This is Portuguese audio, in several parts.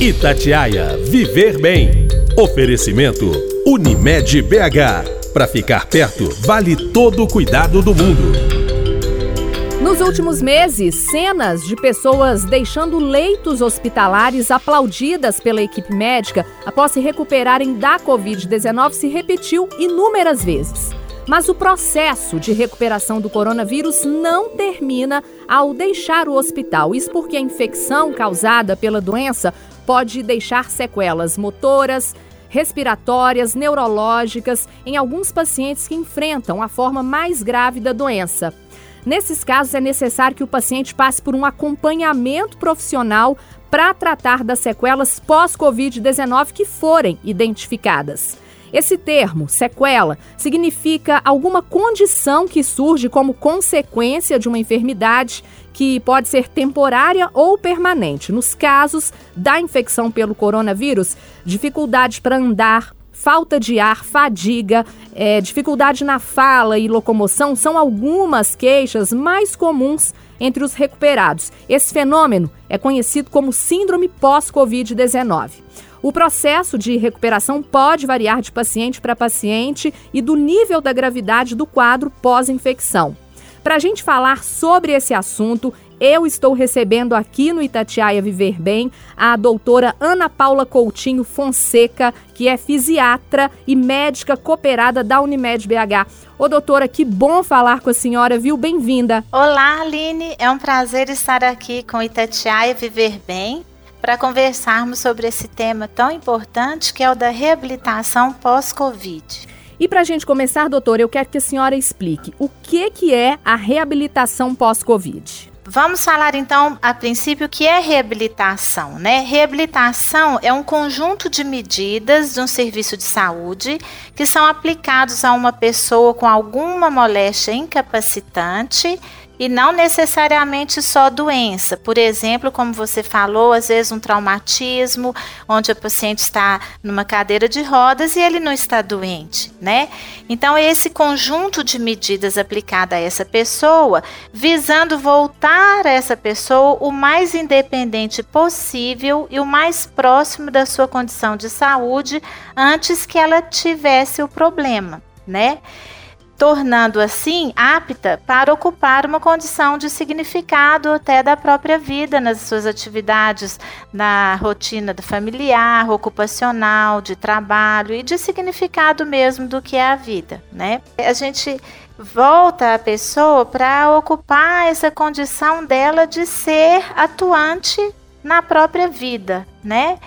Itatiaia Viver Bem. Oferecimento Unimed BH. Para ficar perto, vale todo o cuidado do mundo. Nos últimos meses, cenas de pessoas deixando leitos hospitalares aplaudidas pela equipe médica após se recuperarem da Covid-19 se repetiu inúmeras vezes. Mas o processo de recuperação do coronavírus não termina ao deixar o hospital. Isso porque a infecção causada pela doença pode deixar sequelas motoras, respiratórias, neurológicas em alguns pacientes que enfrentam a forma mais grave da doença. Nesses casos, é necessário que o paciente passe por um acompanhamento profissional para tratar das sequelas pós-Covid-19 que forem identificadas. Esse termo, sequela, significa alguma condição que surge como consequência de uma enfermidade que pode ser temporária ou permanente. Nos casos da infecção pelo coronavírus, dificuldade para andar, falta de ar, fadiga, é, dificuldade na fala e locomoção são algumas queixas mais comuns entre os recuperados. Esse fenômeno é conhecido como síndrome pós-Covid-19. O processo de recuperação pode variar de paciente para paciente e do nível da gravidade do quadro pós-infecção. Para a gente falar sobre esse assunto, eu estou recebendo aqui no Itatiaia Viver Bem a doutora Ana Paula Coutinho Fonseca, que é fisiatra e médica cooperada da Unimed BH. Ô doutora, que bom falar com a senhora, viu? Bem-vinda. Olá, Aline. É um prazer estar aqui com Itatiaia Viver Bem para conversarmos sobre esse tema tão importante que é o da reabilitação pós-Covid. E para a gente começar, doutor, eu quero que a senhora explique o que, que é a reabilitação pós-Covid. Vamos falar então, a princípio, o que é reabilitação, né? Reabilitação é um conjunto de medidas de um serviço de saúde que são aplicados a uma pessoa com alguma moléstia incapacitante e não necessariamente só doença. Por exemplo, como você falou, às vezes um traumatismo, onde a paciente está numa cadeira de rodas e ele não está doente, né? Então, esse conjunto de medidas aplicada a essa pessoa, visando voltar a essa pessoa o mais independente possível e o mais próximo da sua condição de saúde antes que ela tivesse o problema, né? Tornando assim apta para ocupar uma condição de significado até da própria vida nas suas atividades, na rotina do familiar, ocupacional, de trabalho e de significado mesmo do que é a vida, né? A gente volta a pessoa para ocupar essa condição dela de ser atuante na própria vida, né?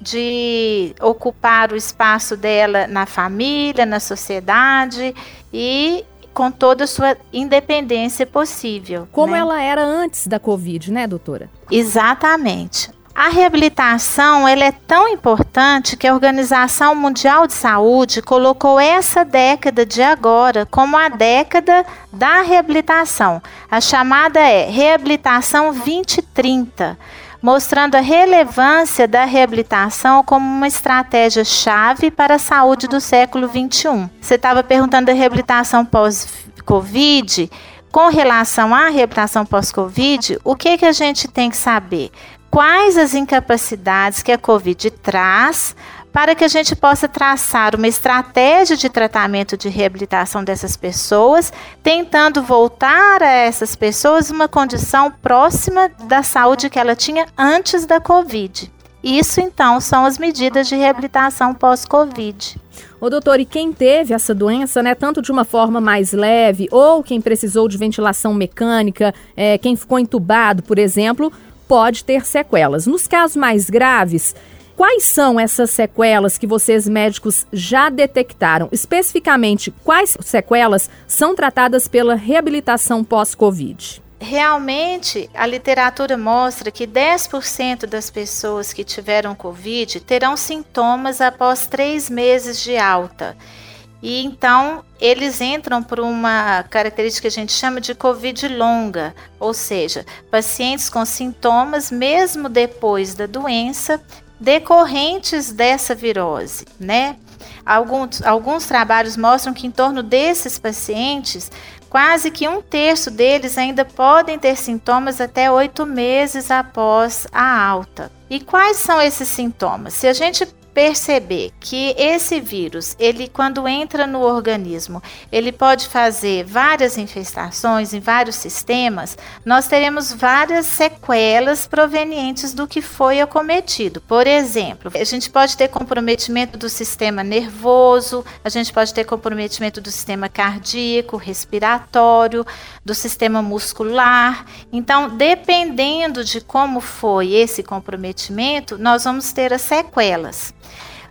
de ocupar o espaço dela na família, na sociedade e com toda a sua independência possível. Como né? ela era antes da Covid, né, doutora? Exatamente. A reabilitação ela é tão importante que a Organização Mundial de Saúde colocou essa década de agora como a década da reabilitação. A chamada é Reabilitação 2030 mostrando a relevância da reabilitação como uma estratégia chave para a saúde do século 21. Você estava perguntando da reabilitação pós-Covid. Com relação à reabilitação pós-Covid, o que, que a gente tem que saber? Quais as incapacidades que a Covid traz para que a gente possa traçar uma estratégia de tratamento de reabilitação dessas pessoas, tentando voltar a essas pessoas uma condição próxima da saúde que ela tinha antes da Covid. Isso então são as medidas de reabilitação pós-Covid. Ô doutor, e quem teve essa doença, né, tanto de uma forma mais leve, ou quem precisou de ventilação mecânica, é, quem ficou entubado, por exemplo, pode ter sequelas. Nos casos mais graves, Quais são essas sequelas que vocês médicos já detectaram? Especificamente, quais sequelas são tratadas pela reabilitação pós-Covid? Realmente, a literatura mostra que 10% das pessoas que tiveram Covid terão sintomas após três meses de alta. E então eles entram por uma característica que a gente chama de Covid longa, ou seja, pacientes com sintomas mesmo depois da doença decorrentes dessa virose, né? Alguns, alguns trabalhos mostram que em torno desses pacientes, quase que um terço deles ainda podem ter sintomas até oito meses após a alta. E quais são esses sintomas? Se a gente perceber que esse vírus, ele quando entra no organismo, ele pode fazer várias infestações em vários sistemas, nós teremos várias sequelas provenientes do que foi acometido. Por exemplo, a gente pode ter comprometimento do sistema nervoso, a gente pode ter comprometimento do sistema cardíaco, respiratório, do sistema muscular. Então, dependendo de como foi esse comprometimento, nós vamos ter as sequelas.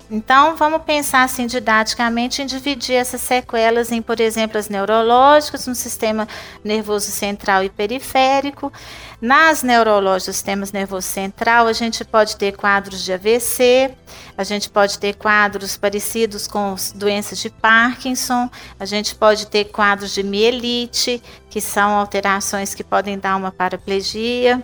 Então, vamos pensar assim didaticamente em dividir essas sequelas em, por exemplo, as neurológicas no sistema nervoso central e periférico. Nas neurológicas do sistema nervoso central, a gente pode ter quadros de AVC, a gente pode ter quadros parecidos com doenças de Parkinson, a gente pode ter quadros de mielite, que são alterações que podem dar uma paraplegia.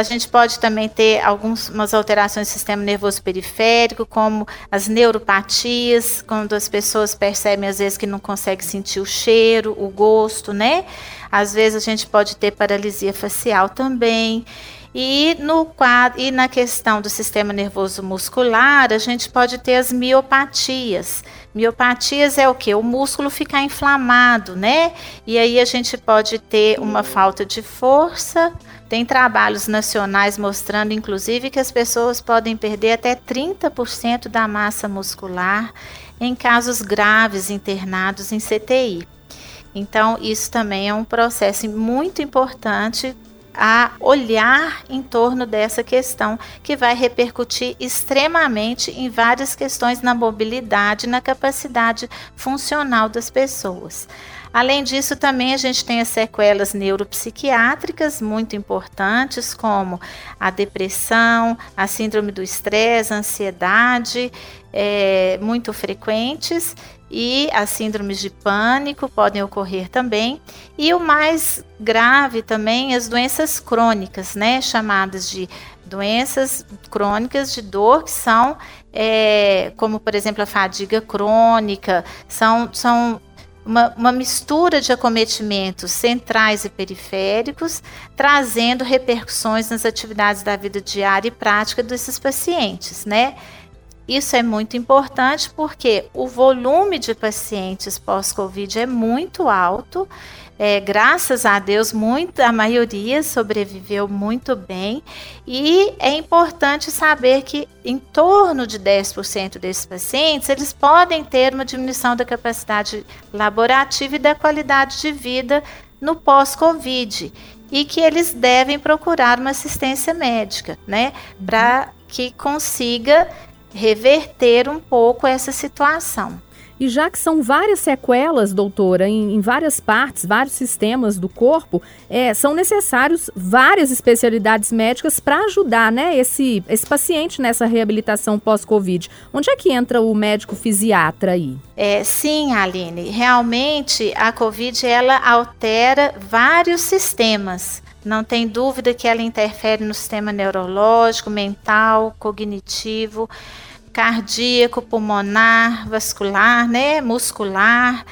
A gente pode também ter algumas alterações do sistema nervoso periférico, como as neuropatias, quando as pessoas percebem às vezes que não conseguem sentir o cheiro, o gosto, né? Às vezes a gente pode ter paralisia facial também. E, no quadro, e na questão do sistema nervoso muscular, a gente pode ter as miopatias. Miopatias é o que? O músculo ficar inflamado, né? E aí a gente pode ter uma falta de força. Tem trabalhos nacionais mostrando, inclusive, que as pessoas podem perder até 30% da massa muscular em casos graves internados em CTI. Então, isso também é um processo muito importante a olhar em torno dessa questão que vai repercutir extremamente em várias questões na mobilidade, na capacidade funcional das pessoas. Além disso, também a gente tem as sequelas neuropsiquiátricas muito importantes, como a depressão, a síndrome do estresse, a ansiedade, é, muito frequentes, e as síndromes de pânico podem ocorrer também. E o mais grave também, as doenças crônicas, né, chamadas de doenças crônicas de dor, que são, é, como por exemplo a fadiga crônica, são, são uma, uma, mistura de acometimentos centrais e periféricos, trazendo repercussões nas atividades da vida diária e prática desses pacientes, né? Isso é muito importante porque o volume de pacientes pós-Covid é muito alto. É, graças a Deus, muita, a maioria sobreviveu muito bem. E é importante saber que em torno de 10% desses pacientes, eles podem ter uma diminuição da capacidade laborativa e da qualidade de vida no pós-Covid. E que eles devem procurar uma assistência médica, né? Para que consiga reverter um pouco essa situação. E já que são várias sequelas, doutora, em, em várias partes, vários sistemas do corpo, é, são necessários várias especialidades médicas para ajudar né, esse, esse paciente nessa reabilitação pós-Covid. Onde é que entra o médico fisiatra aí? É, sim, Aline. Realmente a Covid ela altera vários sistemas. Não tem dúvida que ela interfere no sistema neurológico, mental, cognitivo, cardíaco, pulmonar, vascular, né, muscular.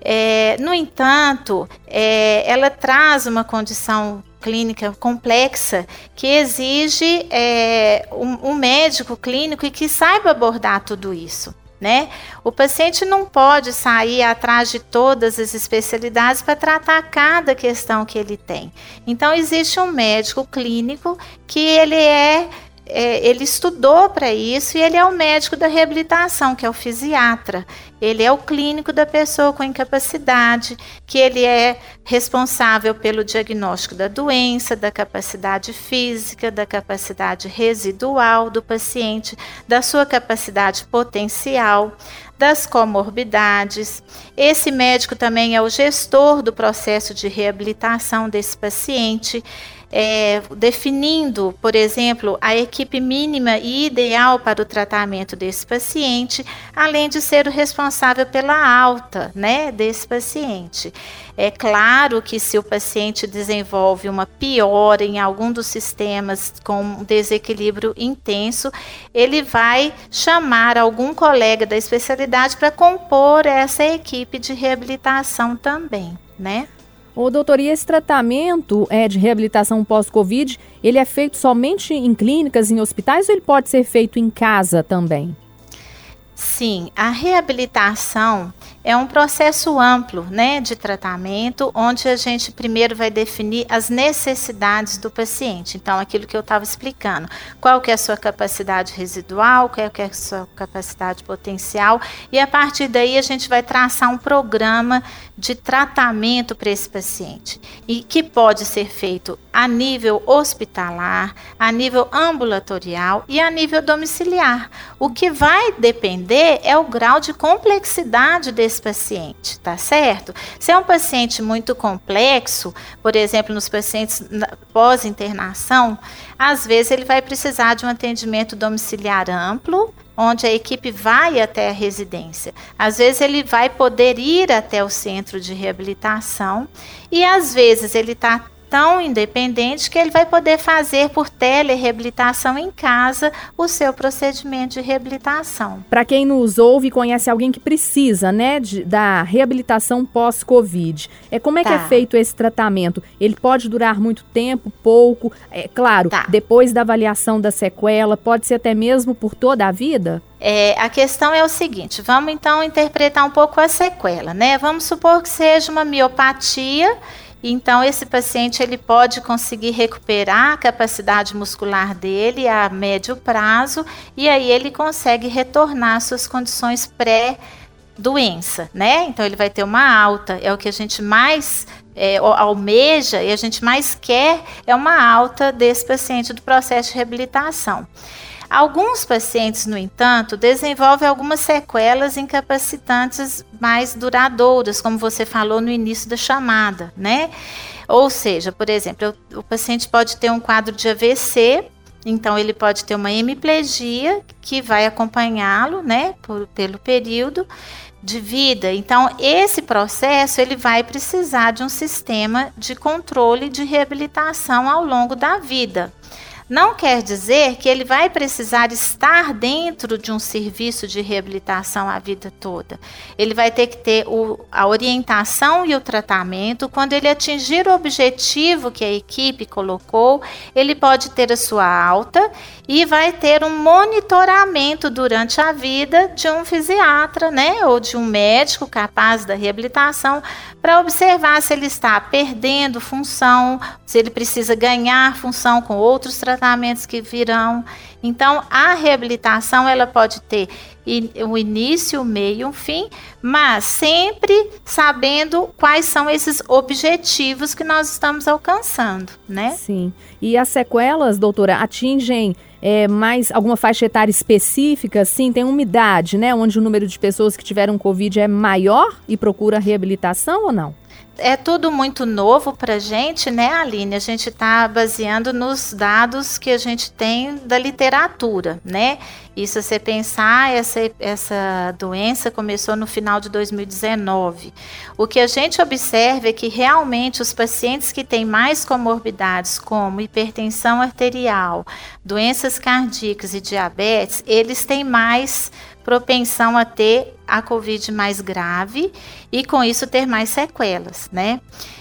É, no entanto, é, ela traz uma condição clínica complexa que exige é, um, um médico clínico e que saiba abordar tudo isso né? O paciente não pode sair atrás de todas as especialidades para tratar cada questão que ele tem. Então existe um médico clínico que ele é é, ele estudou para isso e ele é o médico da reabilitação, que é o fisiatra. Ele é o clínico da pessoa com incapacidade, que ele é responsável pelo diagnóstico da doença, da capacidade física, da capacidade residual do paciente, da sua capacidade potencial, das comorbidades. Esse médico também é o gestor do processo de reabilitação desse paciente é, definindo, por exemplo, a equipe mínima e ideal para o tratamento desse paciente, além de ser o responsável pela alta né, desse paciente. É claro que se o paciente desenvolve uma piora em algum dos sistemas com um desequilíbrio intenso, ele vai chamar algum colega da especialidade para compor essa equipe de reabilitação também, né? Ô, doutor, e esse tratamento é, de reabilitação pós-Covid, ele é feito somente em clínicas, em hospitais, ou ele pode ser feito em casa também? Sim, a reabilitação é um processo amplo né, de tratamento, onde a gente primeiro vai definir as necessidades do paciente. Então, aquilo que eu estava explicando, qual que é a sua capacidade residual, qual que é a sua capacidade potencial, e a partir daí a gente vai traçar um programa de tratamento para esse paciente, e que pode ser feito a nível hospitalar, a nível ambulatorial e a nível domiciliar. O que vai depender é o grau de complexidade desse paciente, tá certo? Se é um paciente muito complexo, por exemplo, nos pacientes pós-internação, às vezes ele vai precisar de um atendimento domiciliar amplo, onde a equipe vai até a residência. Às vezes ele vai poder ir até o centro de reabilitação e às vezes ele está tão independente que ele vai poder fazer por telereabilitação em casa o seu procedimento de reabilitação. Para quem nos ouve e conhece alguém que precisa, né, de, da reabilitação pós-Covid, é como é tá. que é tá. feito esse tratamento? Ele pode durar muito tempo, pouco? É claro, tá. depois da avaliação da sequela, pode ser até mesmo por toda a vida? É, a questão é o seguinte: vamos então interpretar um pouco a sequela, né? Vamos supor que seja uma miopatia então esse paciente ele pode conseguir recuperar a capacidade muscular dele a médio prazo e aí ele consegue retornar às suas condições pré doença, né? Então ele vai ter uma alta, é o que a gente mais é, almeja e a gente mais quer é uma alta desse paciente do processo de reabilitação. Alguns pacientes, no entanto, desenvolvem algumas sequelas incapacitantes mais duradouras, como você falou no início da chamada, né? Ou seja, por exemplo, o paciente pode ter um quadro de AVC, então ele pode ter uma hemiplegia que vai acompanhá-lo, né, por, pelo período de vida. Então, esse processo ele vai precisar de um sistema de controle de reabilitação ao longo da vida. Não quer dizer que ele vai precisar estar dentro de um serviço de reabilitação a vida toda. Ele vai ter que ter o, a orientação e o tratamento. Quando ele atingir o objetivo que a equipe colocou, ele pode ter a sua alta e vai ter um monitoramento durante a vida de um fisiatra, né, ou de um médico capaz da reabilitação para observar se ele está perdendo função, se ele precisa ganhar função com outros tratamentos que virão. Então, a reabilitação ela pode ter o início, o meio e um fim, mas sempre sabendo quais são esses objetivos que nós estamos alcançando, né? Sim. E as sequelas, doutora, atingem é, mais alguma faixa etária específica? Sim, tem uma idade, né? Onde o número de pessoas que tiveram Covid é maior e procura reabilitação ou não? É tudo muito novo para a gente, né, Aline? A gente está baseando nos dados que a gente tem da literatura, né? E se você pensar, essa, essa doença começou no final de 2019. O que a gente observa é que realmente os pacientes que têm mais comorbidades, como hipertensão arterial, doenças cardíacas e diabetes, eles têm mais propensão a ter a Covid mais grave e com isso ter mais sequelas, né?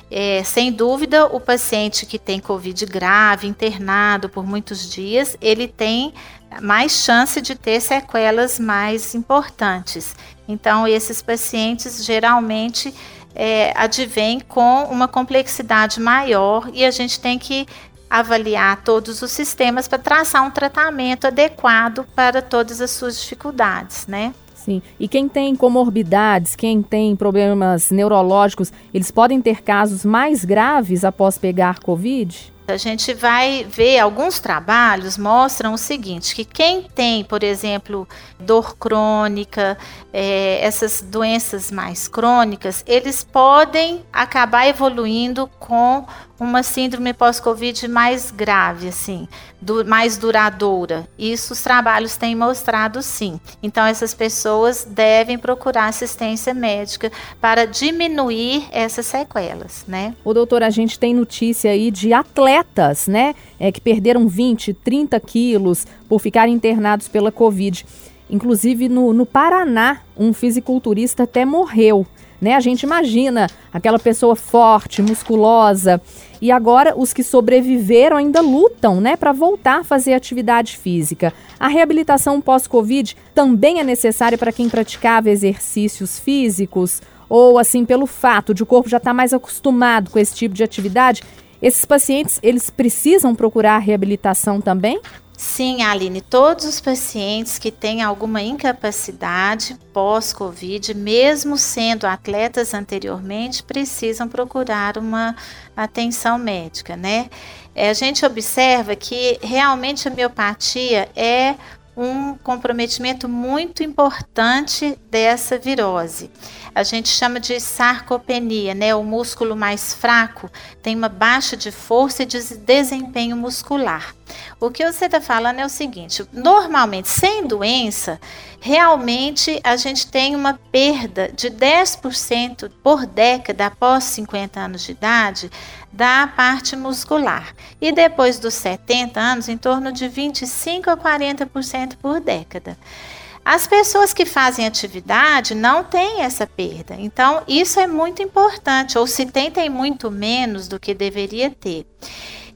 É, sem dúvida, o paciente que tem Covid grave, internado por muitos dias, ele tem mais chance de ter sequelas mais importantes. Então, esses pacientes geralmente é, advêm com uma complexidade maior e a gente tem que avaliar todos os sistemas para traçar um tratamento adequado para todas as suas dificuldades, né? Sim. E quem tem comorbidades, quem tem problemas neurológicos, eles podem ter casos mais graves após pegar Covid? A gente vai ver alguns trabalhos mostram o seguinte, que quem tem, por exemplo, dor crônica, é, essas doenças mais crônicas, eles podem acabar evoluindo com uma síndrome pós-Covid mais grave, assim, do, mais duradoura. Isso os trabalhos têm mostrado sim. Então, essas pessoas devem procurar assistência médica para diminuir essas sequelas, né? O doutor, a gente tem notícia aí de atletas, né, é, que perderam 20, 30 quilos por ficarem internados pela Covid. Inclusive, no, no Paraná, um fisiculturista até morreu né? A gente imagina aquela pessoa forte, musculosa, e agora os que sobreviveram ainda lutam, né, para voltar a fazer atividade física. A reabilitação pós-Covid também é necessária para quem praticava exercícios físicos ou assim pelo fato de o corpo já estar tá mais acostumado com esse tipo de atividade. Esses pacientes, eles precisam procurar reabilitação também? Sim, Aline, todos os pacientes que têm alguma incapacidade pós-Covid, mesmo sendo atletas anteriormente, precisam procurar uma atenção médica, né? É, a gente observa que realmente a miopatia é um comprometimento muito importante dessa virose a gente chama de sarcopenia, né? O músculo mais fraco tem uma baixa de força e de desempenho muscular. O que você está falando é o seguinte: normalmente, sem doença, realmente a gente tem uma perda de 10% por década após 50 anos de idade da parte muscular. E depois dos 70 anos, em torno de 25 a 40% por década. As pessoas que fazem atividade não têm essa perda. Então, isso é muito importante, ou se tem, tem muito menos do que deveria ter.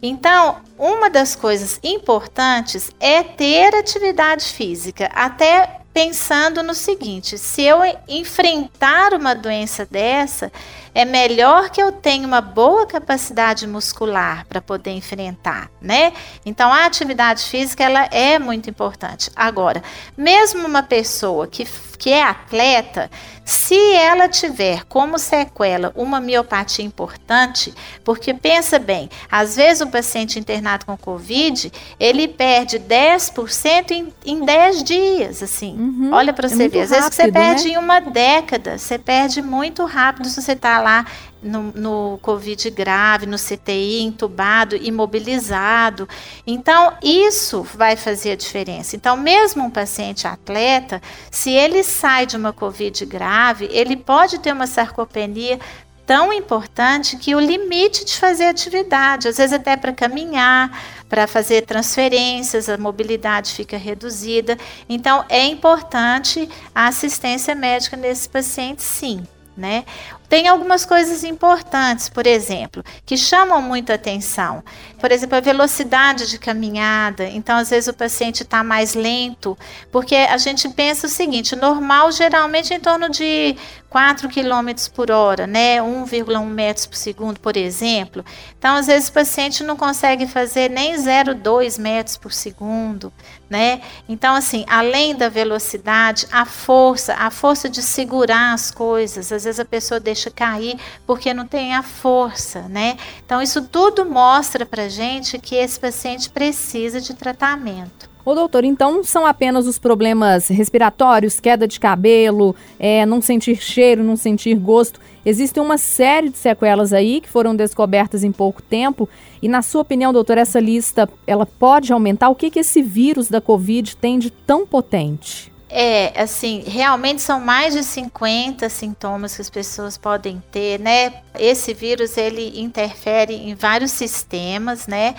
Então, uma das coisas importantes é ter atividade física, até pensando no seguinte: se eu enfrentar uma doença dessa, é melhor que eu tenha uma boa capacidade muscular para poder enfrentar, né? Então a atividade física ela é muito importante. Agora, mesmo uma pessoa que, que é atleta, se ela tiver como sequela uma miopatia importante, porque pensa bem, às vezes o paciente internado com Covid, ele perde 10% em, em 10 dias, assim. Uhum, Olha para é você é ver. Às rápido, vezes você perde né? em uma década, você perde muito rápido se você está lá no, no, Covid grave, no CTI, entubado, imobilizado. Então, isso vai fazer a diferença. Então, mesmo um paciente atleta, se ele sai de uma Covid grave, ele pode ter uma sarcopenia tão importante que o limite de fazer atividade, às vezes até para caminhar, para fazer transferências, a mobilidade fica reduzida. Então, é importante a assistência médica nesse paciente, sim. Né? Tem algumas coisas importantes, por exemplo, que chamam muito atenção. Por exemplo, a velocidade de caminhada. Então, às vezes, o paciente está mais lento, porque a gente pensa o seguinte: normal geralmente em torno de 4 km por hora, né? 1,1 metros por segundo, por exemplo. Então, às vezes, o paciente não consegue fazer nem 0,2 metros por segundo, né? Então, assim, além da velocidade, a força, a força de segurar as coisas. Às vezes, a pessoa deixa deixa cair porque não tem a força, né? Então, isso tudo mostra para gente que esse paciente precisa de tratamento. Ô doutor, então são apenas os problemas respiratórios, queda de cabelo, é, não sentir cheiro, não sentir gosto. Existem uma série de sequelas aí que foram descobertas em pouco tempo. E na sua opinião, doutor, essa lista ela pode aumentar? O que, que esse vírus da Covid tem de tão potente? É, assim, realmente são mais de 50 sintomas que as pessoas podem ter, né? Esse vírus ele interfere em vários sistemas, né?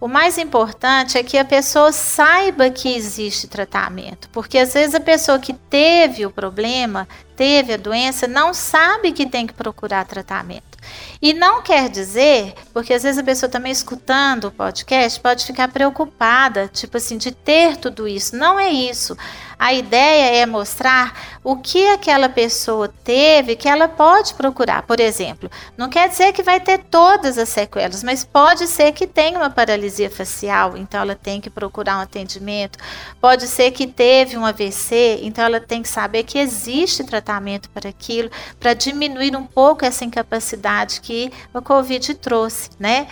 O mais importante é que a pessoa saiba que existe tratamento, porque às vezes a pessoa que teve o problema, teve a doença, não sabe que tem que procurar tratamento. E não quer dizer, porque às vezes a pessoa também escutando o podcast pode ficar preocupada, tipo assim, de ter tudo isso. Não é isso. A ideia é mostrar o que aquela pessoa teve que ela pode procurar. Por exemplo, não quer dizer que vai ter todas as sequelas, mas pode ser que tenha uma paralisia facial, então ela tem que procurar um atendimento. Pode ser que teve um AVC, então ela tem que saber que existe tratamento para aquilo, para diminuir um pouco essa incapacidade que a Covid trouxe, né?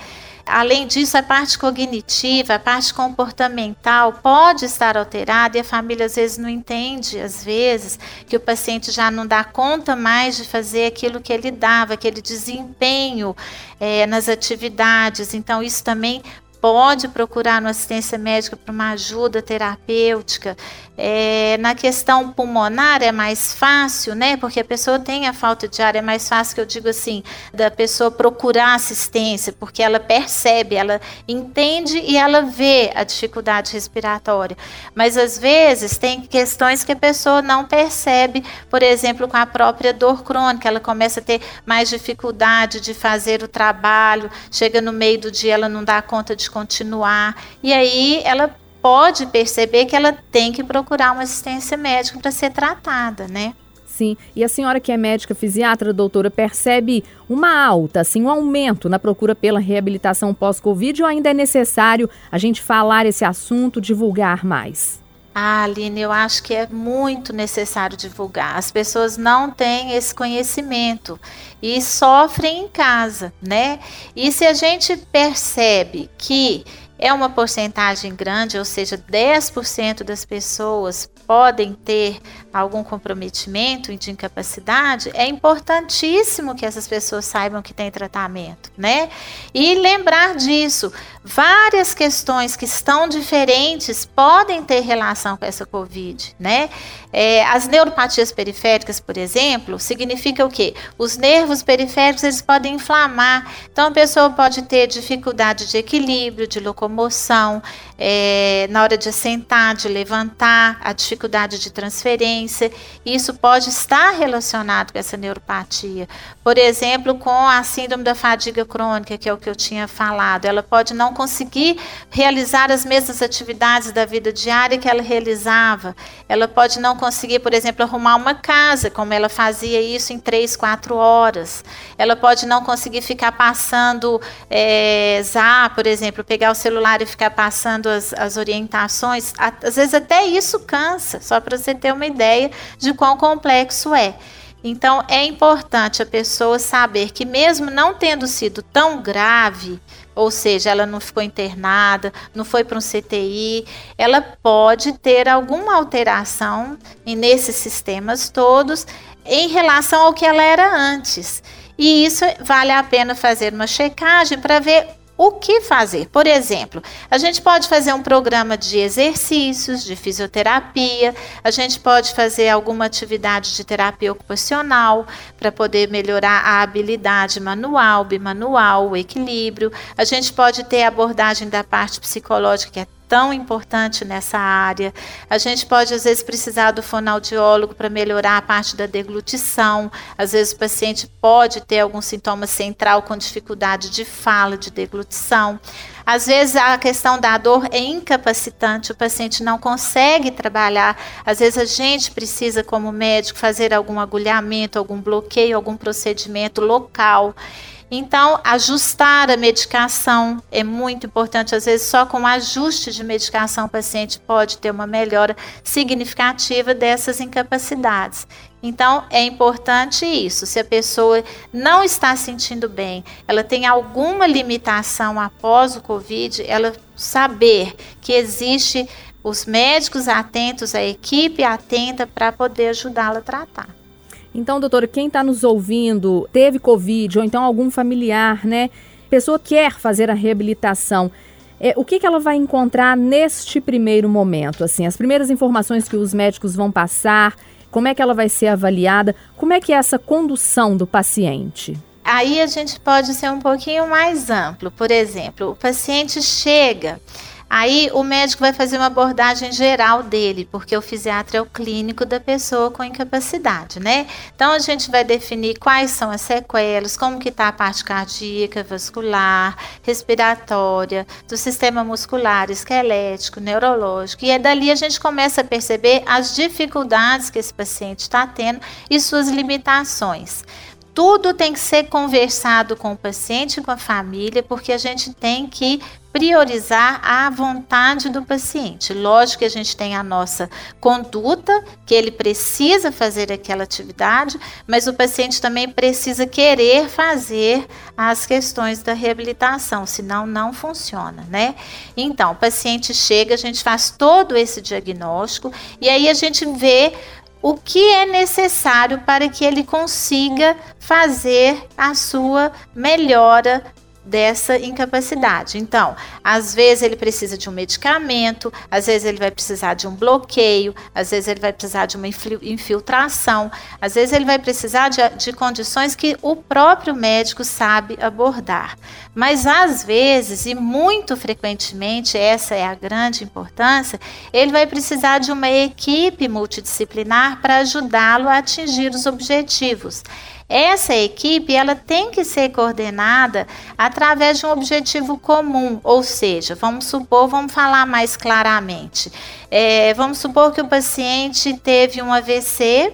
Além disso, a parte cognitiva, a parte comportamental pode estar alterada e a família às vezes não entende, às vezes, que o paciente já não dá conta mais de fazer aquilo que ele dava, aquele desempenho é, nas atividades. Então, isso também pode procurar uma assistência médica para uma ajuda terapêutica. É, na questão pulmonar é mais fácil, né? Porque a pessoa tem a falta de ar, é mais fácil que eu digo assim, da pessoa procurar assistência, porque ela percebe, ela entende e ela vê a dificuldade respiratória. Mas às vezes tem questões que a pessoa não percebe, por exemplo, com a própria dor crônica, ela começa a ter mais dificuldade de fazer o trabalho, chega no meio do dia, ela não dá conta de continuar, e aí ela pode perceber que ela tem que procurar uma assistência médica para ser tratada, né? Sim, e a senhora que é médica fisiatra, doutora, percebe uma alta, assim, um aumento na procura pela reabilitação pós-Covid ou ainda é necessário a gente falar esse assunto, divulgar mais? Ah, Aline, eu acho que é muito necessário divulgar. As pessoas não têm esse conhecimento e sofrem em casa, né? E se a gente percebe que é uma porcentagem grande, ou seja, 10% das pessoas podem ter algum comprometimento de incapacidade, é importantíssimo que essas pessoas saibam que tem tratamento, né? E lembrar disso, várias questões que estão diferentes podem ter relação com essa COVID, né? É, as neuropatias periféricas, por exemplo, significa o quê? Os nervos periféricos eles podem inflamar, então a pessoa pode ter dificuldade de equilíbrio, de locomoção, é, na hora de assentar, de levantar, a dificuldade de transferência. Isso pode estar relacionado com essa neuropatia. Por exemplo, com a síndrome da fadiga crônica, que é o que eu tinha falado. Ela pode não conseguir realizar as mesmas atividades da vida diária que ela realizava. Ela pode não conseguir, por exemplo, arrumar uma casa, como ela fazia isso em três, quatro horas. Ela pode não conseguir ficar passando é, zap, por exemplo, pegar o celular e ficar passando as, as orientações, às vezes até isso cansa, só para você ter uma ideia de quão complexo é. Então é importante a pessoa saber que, mesmo não tendo sido tão grave, ou seja, ela não ficou internada, não foi para um CTI, ela pode ter alguma alteração nesses sistemas todos em relação ao que ela era antes. E isso vale a pena fazer uma checagem para ver o que fazer? Por exemplo, a gente pode fazer um programa de exercícios, de fisioterapia, a gente pode fazer alguma atividade de terapia ocupacional para poder melhorar a habilidade manual, bimanual, o equilíbrio. A gente pode ter abordagem da parte psicológica, que é tão importante nessa área. A gente pode, às vezes, precisar do fonoaudiólogo para melhorar a parte da deglutição. Às vezes, o paciente pode ter algum sintoma central com dificuldade de fala, de deglutição. Às vezes a questão da dor é incapacitante, o paciente não consegue trabalhar. Às vezes a gente precisa, como médico, fazer algum agulhamento, algum bloqueio, algum procedimento local. Então, ajustar a medicação é muito importante. Às vezes, só com ajuste de medicação, o paciente pode ter uma melhora significativa dessas incapacidades. Então, é importante isso. Se a pessoa não está sentindo bem, ela tem alguma limitação após o Covid, ela saber que existe os médicos atentos, a equipe atenta para poder ajudá-la a tratar. Então, doutora, quem está nos ouvindo teve Covid ou então algum familiar, né? Pessoa quer fazer a reabilitação. É, o que, que ela vai encontrar neste primeiro momento? Assim, as primeiras informações que os médicos vão passar, como é que ela vai ser avaliada, como é que é essa condução do paciente? Aí a gente pode ser um pouquinho mais amplo. Por exemplo, o paciente chega Aí o médico vai fazer uma abordagem geral dele, porque o fisiatra é o clínico da pessoa com incapacidade, né? Então a gente vai definir quais são as sequelas, como que está a parte cardíaca, vascular, respiratória, do sistema muscular, esquelético, neurológico. E é dali a gente começa a perceber as dificuldades que esse paciente está tendo e suas limitações. Tudo tem que ser conversado com o paciente com a família, porque a gente tem que priorizar a vontade do paciente. Lógico que a gente tem a nossa conduta, que ele precisa fazer aquela atividade, mas o paciente também precisa querer fazer as questões da reabilitação, senão não funciona, né? Então, o paciente chega, a gente faz todo esse diagnóstico e aí a gente vê o que é necessário para que ele consiga fazer a sua melhora dessa incapacidade. Então, às vezes ele precisa de um medicamento, às vezes ele vai precisar de um bloqueio, às vezes ele vai precisar de uma infiltração, às vezes ele vai precisar de, de condições que o próprio médico sabe abordar. Mas às vezes, e muito frequentemente, essa é a grande importância, ele vai precisar de uma equipe multidisciplinar para ajudá-lo a atingir os objetivos. Essa equipe ela tem que ser coordenada através de um objetivo comum, ou seja, vamos supor, vamos falar mais claramente. É, vamos supor que o paciente teve um AVC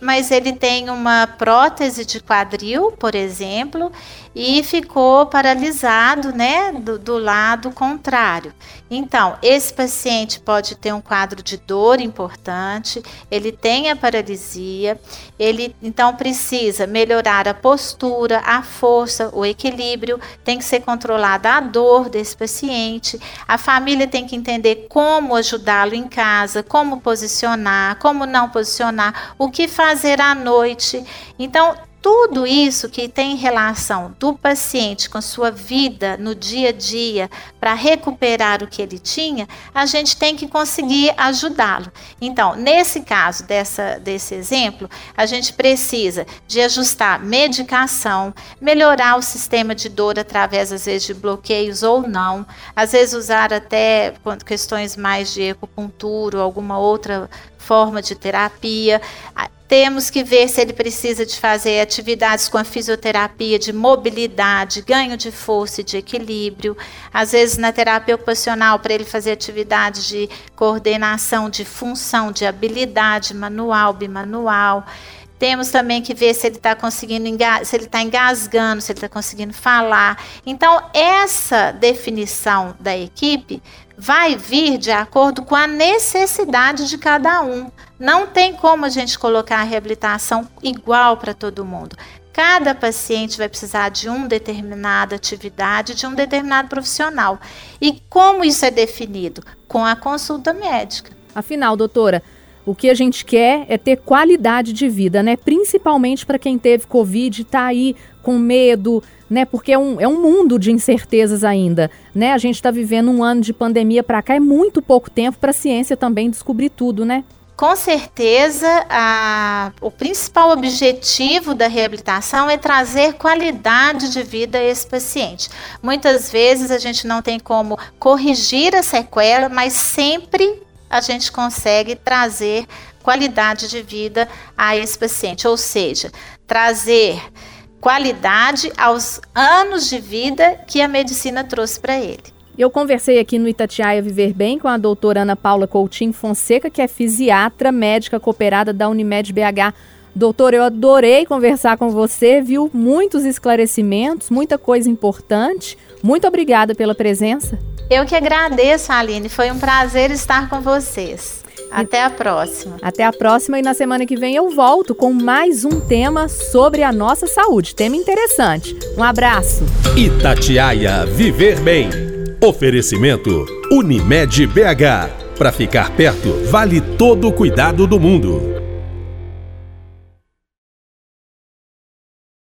mas ele tem uma prótese de quadril, por exemplo, e ficou paralisado, né, do, do, lado contrário. Então, esse paciente pode ter um quadro de dor importante, ele tem a paralisia, ele então precisa melhorar a postura, a força, o equilíbrio, tem que ser controlada a dor desse paciente. A família tem que entender como ajudá-lo em casa, como posicionar, como não posicionar, o que fazer à noite. Então, tudo isso que tem relação do paciente com a sua vida no dia a dia para recuperar o que ele tinha, a gente tem que conseguir ajudá-lo. Então, nesse caso dessa, desse exemplo, a gente precisa de ajustar medicação, melhorar o sistema de dor através, às vezes, de bloqueios ou não, às vezes usar até questões mais de acupuntura ou alguma outra forma de terapia. Temos que ver se ele precisa de fazer atividades com a fisioterapia de mobilidade, ganho de força e de equilíbrio. Às vezes na terapia ocupacional para ele fazer atividades de coordenação, de função, de habilidade manual, bimanual. Temos também que ver se ele está conseguindo, se ele está engasgando, se ele está conseguindo falar. Então, essa definição da equipe vai vir de acordo com a necessidade de cada um. Não tem como a gente colocar a reabilitação igual para todo mundo. Cada paciente vai precisar de uma determinada atividade, de um determinado profissional. E como isso é definido? Com a consulta médica. Afinal, doutora, o que a gente quer é ter qualidade de vida, né? Principalmente para quem teve Covid está aí com medo, né? Porque é um, é um mundo de incertezas ainda, né? A gente está vivendo um ano de pandemia para cá, é muito pouco tempo para a ciência também descobrir tudo, né? Com certeza, a, o principal objetivo da reabilitação é trazer qualidade de vida a esse paciente. Muitas vezes a gente não tem como corrigir a sequela, mas sempre a gente consegue trazer qualidade de vida a esse paciente, ou seja, trazer qualidade aos anos de vida que a medicina trouxe para ele. Eu conversei aqui no Itatiaia Viver Bem com a doutora Ana Paula Coutinho Fonseca, que é fisiatra médica cooperada da Unimed BH. Doutor, eu adorei conversar com você, viu? Muitos esclarecimentos, muita coisa importante. Muito obrigada pela presença. Eu que agradeço, Aline. Foi um prazer estar com vocês. Até a próxima. Até a próxima e na semana que vem eu volto com mais um tema sobre a nossa saúde. Tema interessante. Um abraço. Itatiaia Viver Bem. Oferecimento Unimed BH. Para ficar perto, vale todo o cuidado do mundo.